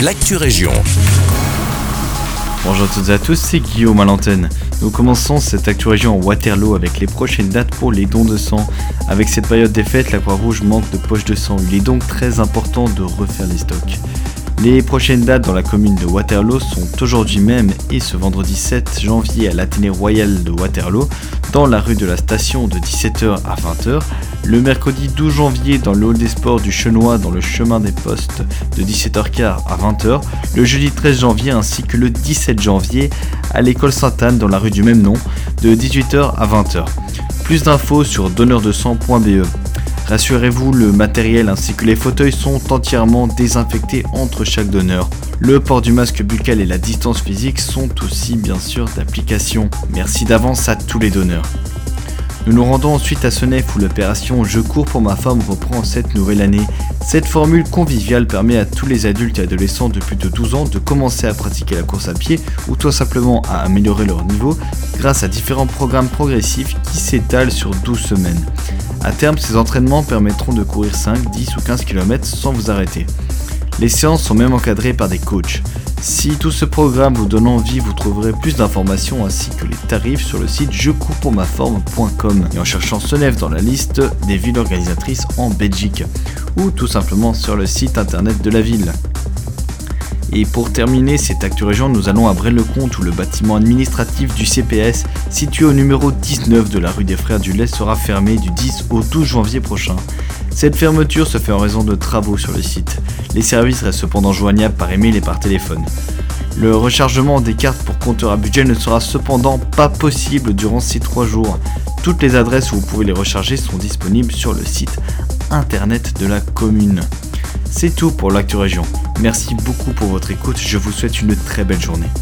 l'actu région. Bonjour à toutes et à tous, c'est Guillaume à l'antenne. Nous commençons cette actu région en Waterloo avec les prochaines dates pour les dons de sang. Avec cette période des fêtes, la Croix-Rouge manque de poches de sang. Il est donc très important de refaire les stocks. Les prochaines dates dans la commune de Waterloo sont aujourd'hui même et ce vendredi 7 janvier à l'Athénée Royal de Waterloo, dans la rue de la Station de 17h à 20h, le mercredi 12 janvier dans le hall des sports du Chenois dans le chemin des postes de 17h15 à 20h, le jeudi 13 janvier ainsi que le 17 janvier à l'école Sainte-Anne dans la rue du même nom de 18h à 20h. Plus d'infos sur donneurdesang.be. Rassurez-vous, le matériel ainsi que les fauteuils sont entièrement désinfectés entre chaque donneur. Le port du masque buccal et la distance physique sont aussi bien sûr d'application. Merci d'avance à tous les donneurs. Nous nous rendons ensuite à Senef où l'opération Je cours pour ma femme reprend cette nouvelle année. Cette formule conviviale permet à tous les adultes et adolescents de plus de 12 ans de commencer à pratiquer la course à pied ou tout simplement à améliorer leur niveau grâce à différents programmes progressifs qui s'étalent sur 12 semaines. A terme, ces entraînements permettront de courir 5, 10 ou 15 km sans vous arrêter. Les séances sont même encadrées par des coachs. Si tout ce programme vous donne envie, vous trouverez plus d'informations ainsi que les tarifs sur le site jecourspourmaforme.com et en cherchant Senef dans la liste des villes organisatrices en Belgique ou tout simplement sur le site internet de la ville. Et pour terminer cette Actu Région, nous allons à Braine-le-Comte où le bâtiment administratif du CPS, situé au numéro 19 de la rue des Frères du Lait, sera fermé du 10 au 12 janvier prochain. Cette fermeture se fait en raison de travaux sur le site. Les services restent cependant joignables par email et par téléphone. Le rechargement des cartes pour compteur à budget ne sera cependant pas possible durant ces 3 jours. Toutes les adresses où vous pouvez les recharger sont disponibles sur le site internet de la commune. C'est tout pour l'actu région. Merci beaucoup pour votre écoute, je vous souhaite une très belle journée.